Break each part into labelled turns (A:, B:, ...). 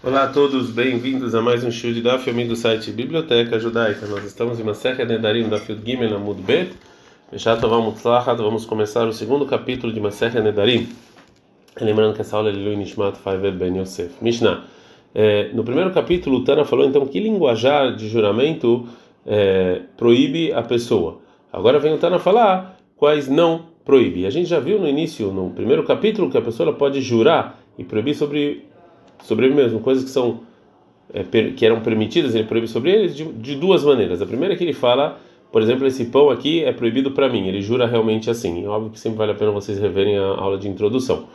A: Olá a todos, bem-vindos a mais um show de Daf, amigo do site Biblioteca Judaica. Nós estamos em uma série de Nedarim da Field Gimel Amud Bet. Vamos começar o segundo capítulo de Maser Nedarim. Lembrando que essa aula é Lui Nishmat Faivel Ben Yosef. Mishnah. É, no primeiro capítulo, o Tana falou então que linguajar de juramento é, proíbe a pessoa. Agora vem o Tana falar quais não proíbe. A gente já viu no início, no primeiro capítulo, que a pessoa pode jurar e proibir sobre sobre ele mesmo, coisas que são é, per, que eram permitidas, ele proíbe sobre eles de, de, duas maneiras. A primeira é que ele fala, por exemplo, esse pão aqui é proibido para mim. Ele jura realmente assim. É óbvio que sempre vale a pena vocês reverem a aula de introdução.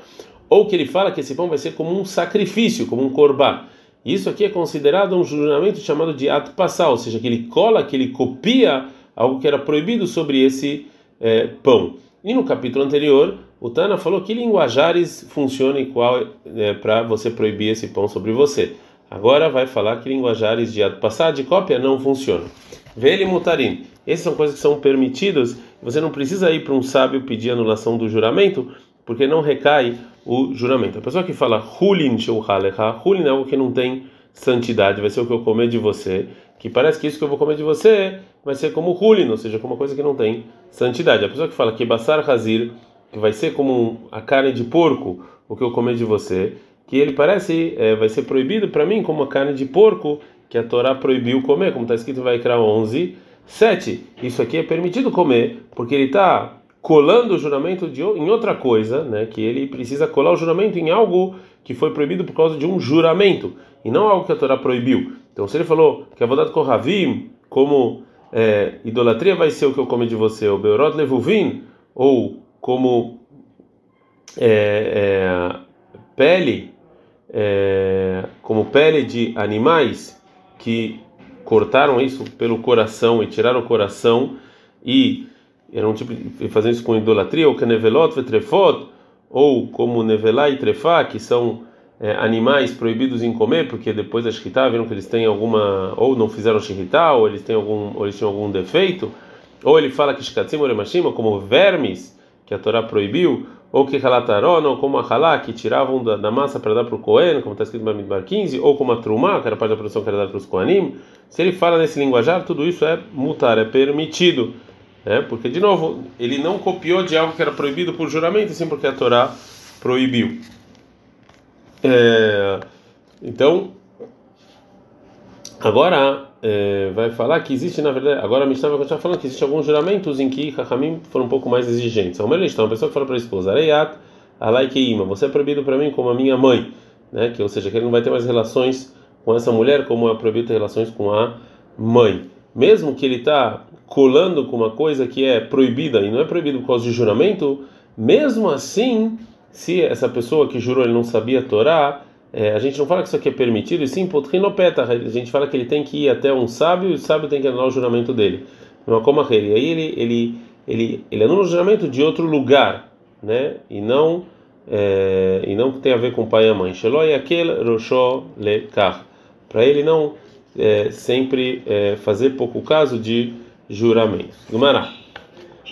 A: Ou que ele fala que esse pão vai ser como um sacrifício, como um corbar. Isso aqui é considerado um juramento chamado de ato passal, ou seja, que ele cola, que ele copia algo que era proibido sobre esse é, pão. E no capítulo anterior, o Tana falou que linguajares funcionam e qual é, para você proibir esse pão sobre você. Agora vai falar que linguajares de passado de cópia não funcionam. Vele mutarim. Essas são coisas que são permitidas. Você não precisa ir para um sábio pedir anulação do juramento, porque não recai o juramento. A pessoa que fala hulin sheuhalecha, hulin é algo que não tem santidade, vai ser o que eu comer de você, que parece que isso que eu vou comer de você vai ser como hulin, ou seja, como uma coisa que não tem santidade. A pessoa que fala que basar hazir, que vai ser como a carne de porco, o que eu comer de você, que ele parece é, vai ser proibido para mim como a carne de porco que a Torá proibiu comer, como está escrito em Vaikra 11, 7. Isso aqui é permitido comer, porque ele está colando o juramento de, em outra coisa, né? Que ele precisa colar o juramento em algo que foi proibido por causa de um juramento e não algo que a Torá proibiu. Então, se ele falou que a vodad kohavim, como é, idolatria vai ser o que eu comer de você, ou beorot levuvim, ou como é, é, pele, é, como pele de animais que cortaram isso pelo coração e tiraram o coração e era um tipo de fazer isso com idolatria, ou canevelot vetrefot, ou como nevelá e trefá, que são é, animais proibidos em comer, porque depois da shkita viram que eles têm alguma, ou não fizeram shkita, ou eles têm algum, ou eles tinham algum defeito, ou ele fala que shkatzim oremashima, como vermes, que a Torá proibiu, ou que halataron, ou como a halá, que tiravam da, da massa para dar para o Cohen, como está escrito no Bamidbar 15, ou como a trumá, que era parte da produção que era dada para os Kohanim, se ele fala nesse linguajar, tudo isso é mutar, é permitido. Né? Porque, de novo, ele não copiou de algo que era proibido por juramento, sim porque a Torá proibiu. É, então, agora é, vai falar que existe, na verdade, agora a Mishnah vai continuar falando que existe alguns juramentos em que Rahamim foram um pouco mais exigentes. A melhor então, uma pessoa que fala para a esposa, Areiat, Alai Keima, você é proibido para mim como a minha mãe, né? que, ou seja, que ele não vai ter mais relações com essa mulher como é proibido ter relações com a mãe. Mesmo que ele está colando com uma coisa que é proibida e não é proibido por causa de juramento, mesmo assim, se essa pessoa que jurou ele não sabia Torá, é, a gente não fala que isso aqui é permitido, e sim, potrinopeta, a gente fala que ele tem que ir até um sábio e o sábio tem que anular o juramento dele. Não como ele. E aí ele, ele, ele, ele anula o juramento de outro lugar, né? E não, é, e não tem a ver com o pai e a mãe. Sheloi aquel roshó lekar. Para ele não é, sempre é, fazer pouco caso de juramentos. Gumará.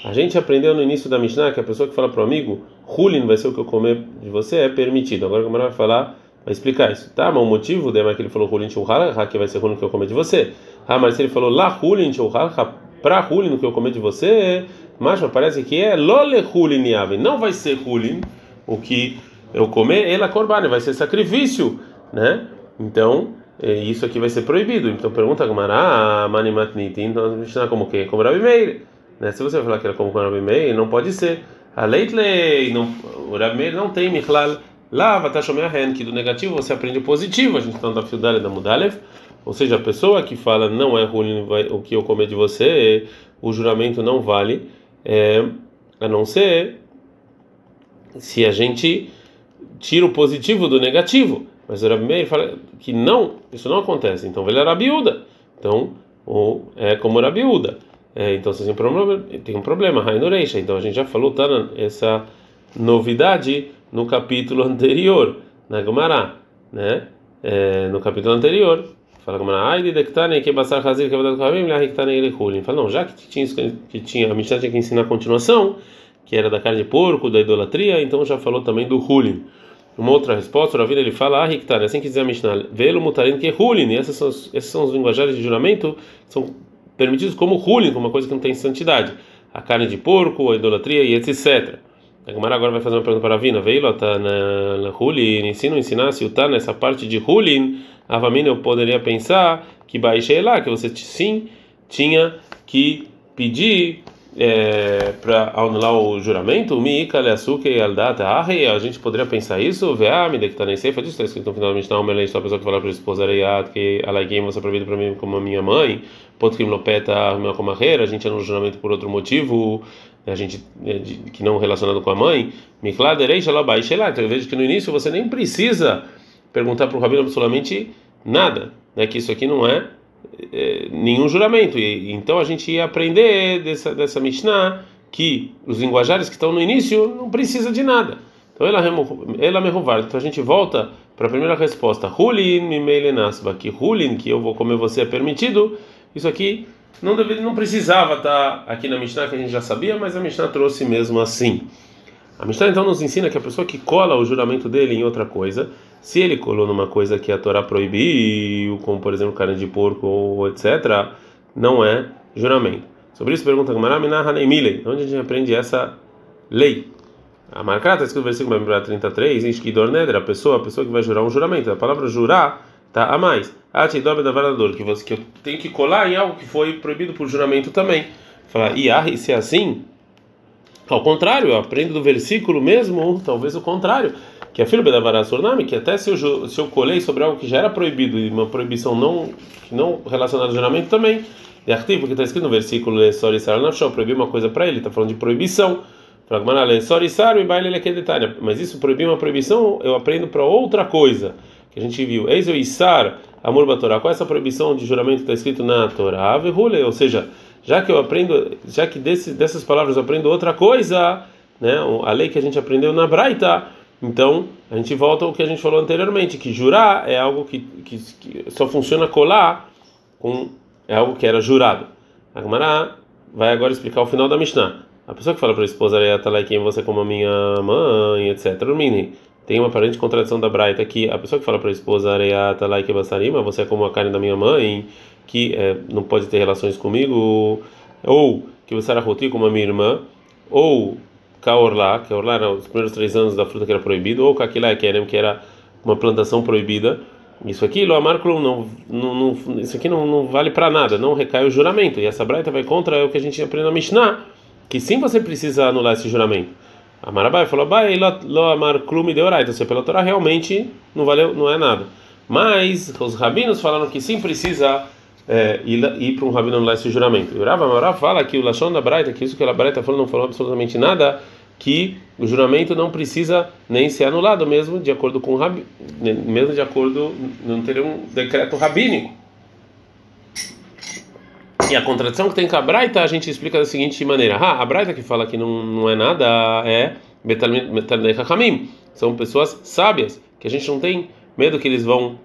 A: A gente aprendeu no início da Mishnah que a pessoa que fala para o amigo, Hulin vai ser o que eu comer de você, é permitido. Agora o Gumará vai falar, vai explicar isso. Tá, mas o motivo de que ele falou Hulin Shulhara, que vai ser Hulin que eu comer de você. Ah, mas se ele falou lá Hulin Shulhara, para Hulin que eu comer de você, mas parece que é Lole Hulin Yavin. Não vai ser Hulin o que eu comer, ela corban, vai ser sacrifício, né? Então, isso aqui vai ser proibido. Então pergunta Gamara, ah, Manimatniti, então a gente como que? Como Rabi Meir. Né? Se você falar que era como Rabi Meir, não pode ser. A não, o Rabi Meir não tem Michlal. Lá, Vatashomea Ren, que do negativo você aprende o positivo. A gente está na Fiudale da Mudalev. Ou seja, a pessoa que fala não é ruim o que eu comer de você, o juramento não vale, é, a não ser se a gente tira o positivo do negativo. Mas o Rabi fala que não, isso não acontece. Então ele era biúda. Então, ou é como Rabiúda. É, então, se tem um problema, tem um problema. Então, a gente já falou tá, essa novidade no capítulo anterior, na Gemara, né? É, no capítulo anterior. Fala Gemara, ai de dektane que basar hazir que vadad kavim lá rektane ele. Fala, não, já que tinha que tinha a Mishnah tinha que ensinar a continuação, que era da carne de porco, da idolatria, então já falou também do hulin. Uma outra resposta, o Ravina ele fala, ah, Riktar, assim que dizer a Mishnah, velo mutarin que hulin, esses são, esses são os linguajares de juramento, são permitidos como hulin, como uma coisa que não tem santidade. A carne de porco, a idolatria e etc. A agora vai fazer uma pergunta para a Ravina, veio tá na, hulin, ensina ensinasse o tá nessa parte de hulin, Avamina eu poderia pensar que baixei lá, que você sim tinha que pedir é, para anular o juramento, Miika leasuke aldata arre, a gente poderia pensar isso, veame de que está nem disso está escrito no final da Mishnah, uma só a pessoa que fala para a esposa Reiat, que alaguei você é proibido para mim como a minha mãe, potrim lopeta minha comarreira, a gente anula o juramento por outro motivo, a gente é, que não relacionado com a mãe, Mikladerei shalabai shelat, eu vejo que no início você nem precisa perguntar para o rabino absolutamente nada, né, que isso aqui não é é, nenhum juramento. E, então a gente ia aprender dessa, dessa Mishnah que os linguajares que estão no início não precisa de nada. Então ela ela me Então a gente volta para a primeira resposta. Hulin mimeilenasba, que hulin que eu vou comer você é permitido. Isso aqui não deveria, não precisava estar aqui na Mishnah que a gente já sabia, mas a Mishnah trouxe mesmo assim. A Mishnah então nos ensina que a pessoa que cola o juramento dele em outra coisa, se ele colou numa coisa que a Torá proibiu, como por exemplo carne de porco ou etc., não é juramento. Sobre isso pergunta Gamara Milei, onde a gente aprende essa lei? A marcada está escrito no versículo 33, em Shkidor Neder, a pessoa, a pessoa que vai jurar um juramento. A palavra jurar tá a mais. Ati dobe da varador, que você que eu tenho que colar em algo que foi proibido por juramento também. Fala, e se é assim, ao contrário, eu aprendo do versículo mesmo, talvez o contrário, que é filho da Surnami, que até se eu, se eu colei sobre algo que já era proibido e uma proibição não, não relacionada ao juramento também, de artigo, porque está escrito no versículo proibir uma coisa para ele, está falando de proibição. Mas isso proibir uma proibição, eu aprendo para outra coisa que a gente viu. Eis o Isar, amor Torá. Qual é essa proibição de juramento que está escrito na Torá? Ou seja, já que eu aprendo, já que desse, dessas palavras eu aprendo outra coisa, né? A lei que a gente aprendeu na Braita, então a gente volta ao que a gente falou anteriormente, que jurar é algo que, que, que só funciona colar com é algo que era jurado. A vai agora explicar o final da Mishnah. A pessoa que fala para a esposa, quem você como a minha mãe, etc. Tem uma aparente contradição da Braita que a pessoa que fala para a esposa, você é como a carne da minha mãe que é, não pode ter relações comigo, ou que você era roti como a minha irmã, ou kaorlá, que era os primeiros três anos da fruta que era proibido, ou kakilá que era uma plantação proibida. Isso aqui, lo amarclo, não, não, não, isso aqui não, não vale para nada, não recai o juramento. E essa braita vai contra o que a gente aprende na Mishnah, que sim você precisa anular esse juramento. A Marabai falou, bai lo amarclo me deu ou seja, pela Torá realmente não valeu, não é nada. Mas os rabinos falaram que sim precisa é, ir, para um rabino anular esse juramento. E o Rav Amarav fala que o Lashon da Braita, que isso que a Braita falou, não falou absolutamente nada, que o juramento não precisa nem ser anulado, mesmo de acordo com o rabi, mesmo de acordo, não teria um decreto rabínico. E a contradição que tem com a Braita, a gente explica da seguinte maneira: ah, a Braita que fala que não, não é nada é Betalmei Chachamim, são pessoas sábias, que a gente não tem medo que eles vão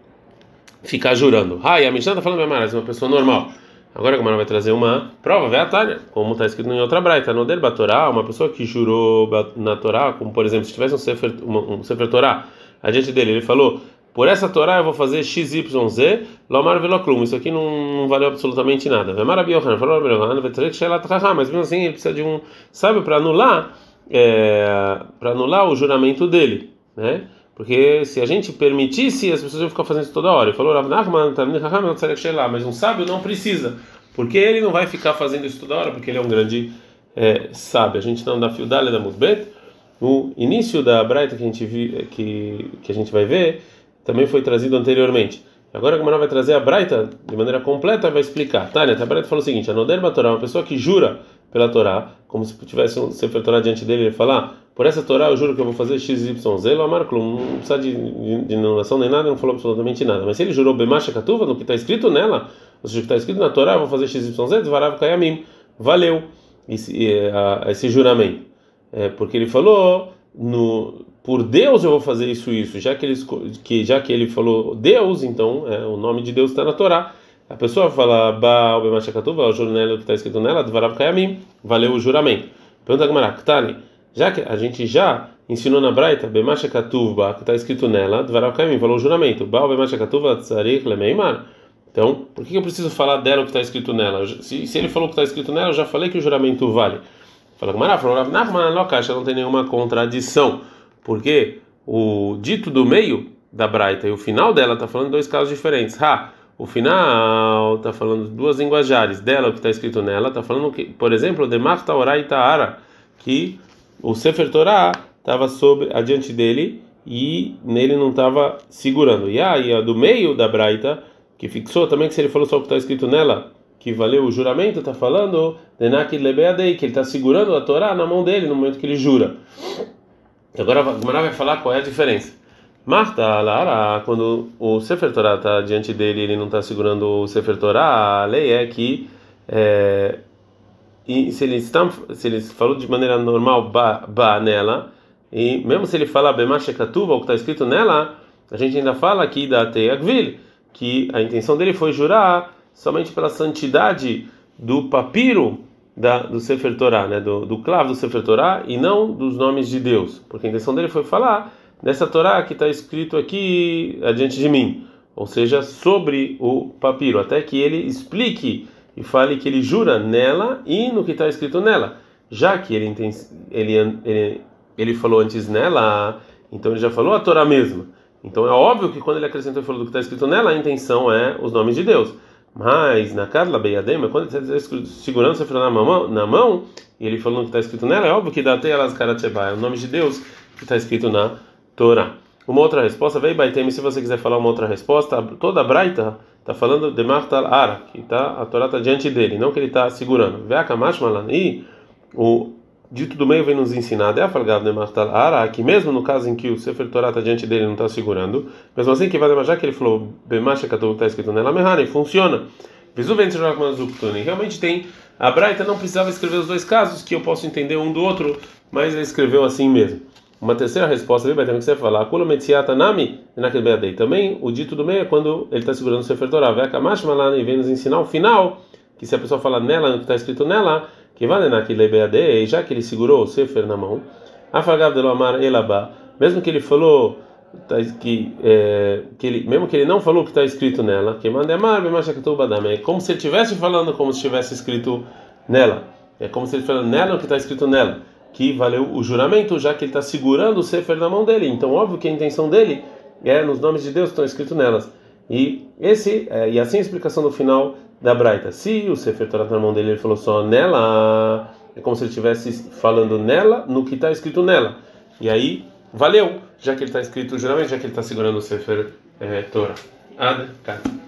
A: ficar jurando. Ah, e a Mishnah está falando bem mais, uma pessoa normal. Agora a Gemara vai trazer uma prova, vê a Tânia, como está escrito em outra braita, no Der Torá, uma pessoa que jurou na Torá, como por exemplo, se tivesse um Sefer, um Sefer Torá, adiante dele, ele falou, por essa Torá eu vou fazer XYZ, Lomar Veloklum, isso aqui não, não valeu absolutamente nada. Mas mesmo assim ele precisa de um sábio para anular, é, para anular o juramento dele, né? Porque se a gente permitisse, as pessoas iam ficar fazendo isso toda hora. Ele falou, mas um sábio não precisa. Porque ele não vai ficar fazendo isso toda hora, porque ele é um grande é, sábio. A gente não dá fio da Musbet. O início da Braita que a gente vi, que, que a gente vai ver também foi trazido anteriormente. Agora a Gamara vai trazer a Braita de maneira completa vai explicar. Tânia, a Braita falou o seguinte: a Noder Torá, uma pessoa que jura pela Torá, como se tivesse um Sefer Torá diante dele, ele falar por essa Torá eu juro que eu vou fazer XYZ, Amar Klum, não precisa de, de, de nem nada, não falou absolutamente nada. Mas se ele jurou Bemacha Katuva, no que está escrito nela, ou seja, que está escrito na Torá, eu vou fazer XYZ, Varav Kayamim, valeu esse, esse juramento. É, porque ele falou, no, por Deus eu vou fazer isso isso, já que ele, que, já que ele falou Deus, então é, o nome de Deus está na Torá. A pessoa fala Baal Bemacha Katuva, o juramento que está escrito nela, Varav Kayamim, valeu o juramento. Pergunta a Gamara, Ktani já que a gente já ensinou na Braita, Bemasha Katuva, que está escrito nela, Dvaral Kaimim, falou o juramento, Baal Bemasha Katuva Tzarich Lemeimar. Então, por que eu preciso falar dela o que está escrito nela? Se, se ele falou o que está escrito nela, eu já falei que o juramento vale. Fala Mará, falou Lokash, não tem nenhuma contradição, porque o dito do meio da Braita e o final dela está falando dois casos diferentes. Ha! O final está falando duas linguajares. Dela, o que está escrito nela, está falando que, por exemplo, de Marta Orai Taara, que o Sefer Torah estava sobre adiante dele e nele não estava segurando. E a, a do meio da Braita, que fixou também que se ele falou só o que está escrito nela, que valeu o juramento, está falando Denaki Lebeadei, que ele está segurando a Torá na mão dele no momento que ele jura. Agora a Gemara vai falar qual é a diferença. Marta, Lara, quando o Sefer Torah está diante dele ele não está segurando o Sefer Torah, a lei é que é, e se ele, está, se ele falou de maneira normal ba, ba nela, e mesmo se ele falar Bemashekatuva, o que está escrito nela, a gente ainda fala aqui da Teyagvil, que a intenção dele foi jurar somente pela santidade do papiro da, do Sefer Torah, né, do, do clavo do Sefer Torah, e não dos nomes de Deus, porque a intenção dele foi falar dessa Torá que está escrito aqui adiante de mim, ou seja, sobre o papiro, até que ele explique e fale que ele jura nela e no que está escrito nela, já que ele, ele, ele, ele falou antes nela, então ele já falou a Torá mesma. Então é óbvio que quando ele acrescentou e falou do que está escrito nela, a intenção é os nomes de Deus. Mas na Carla Beyadema, quando ele está segurando o Sefer na mão, na mão, e ele falou no que está escrito nela, é óbvio que dá até elas Karatcheba, é o nome de Deus que está escrito na Torá. Uma outra resposta, veio Baitem, se você quiser falar uma outra resposta, toda a Braita está falando de Martal Ara, que tá, a Torá está diante dele, não que ele está segurando. Veakamash e o dito do meio vem nos ensinar, de Afalgav de Martal Ara, que mesmo no caso em que o Sefer Torá está diante dele não está segurando, mesmo assim que vai lembrar que ele falou Bemasha Katu está escrito nela Mehane, funciona. Visu Realmente tem. A Braita não precisava escrever os dois casos, que eu posso entender um do outro, mas ele escreveu assim mesmo. Uma terceira resposta vai ter que você falar, Kula Metziatanami, também o dito do meio é quando ele está segurando o Sefer Torah, Vekamash Malani vem nos ensinar o final, que se a pessoa falar nela, o que está escrito nela, que vai naquele Beadei, já que ele segurou o Sefer na mão, Afagav de Amar Elabá, mesmo que ele falou tá, que, é, que ele, mesmo que ele não falou o que está escrito nela, que manda amar, é como se ele estivesse falando como se estivesse escrito nela, é como se ele falando nela o que está escrito nela que valeu o juramento, já que ele está segurando o Sefer na mão dele. Então, óbvio que a intenção dele é nos nomes de Deus que estão escritos nelas. E esse é, e assim a explicação do final da Braita. Se o Sefer está na mão dele, ele falou só nela, é como se ele estivesse falando nela, no que está escrito nela. E aí, valeu, já que ele está escrito o juramento, já que ele está segurando o Sefer é, Torah. Ad, cara.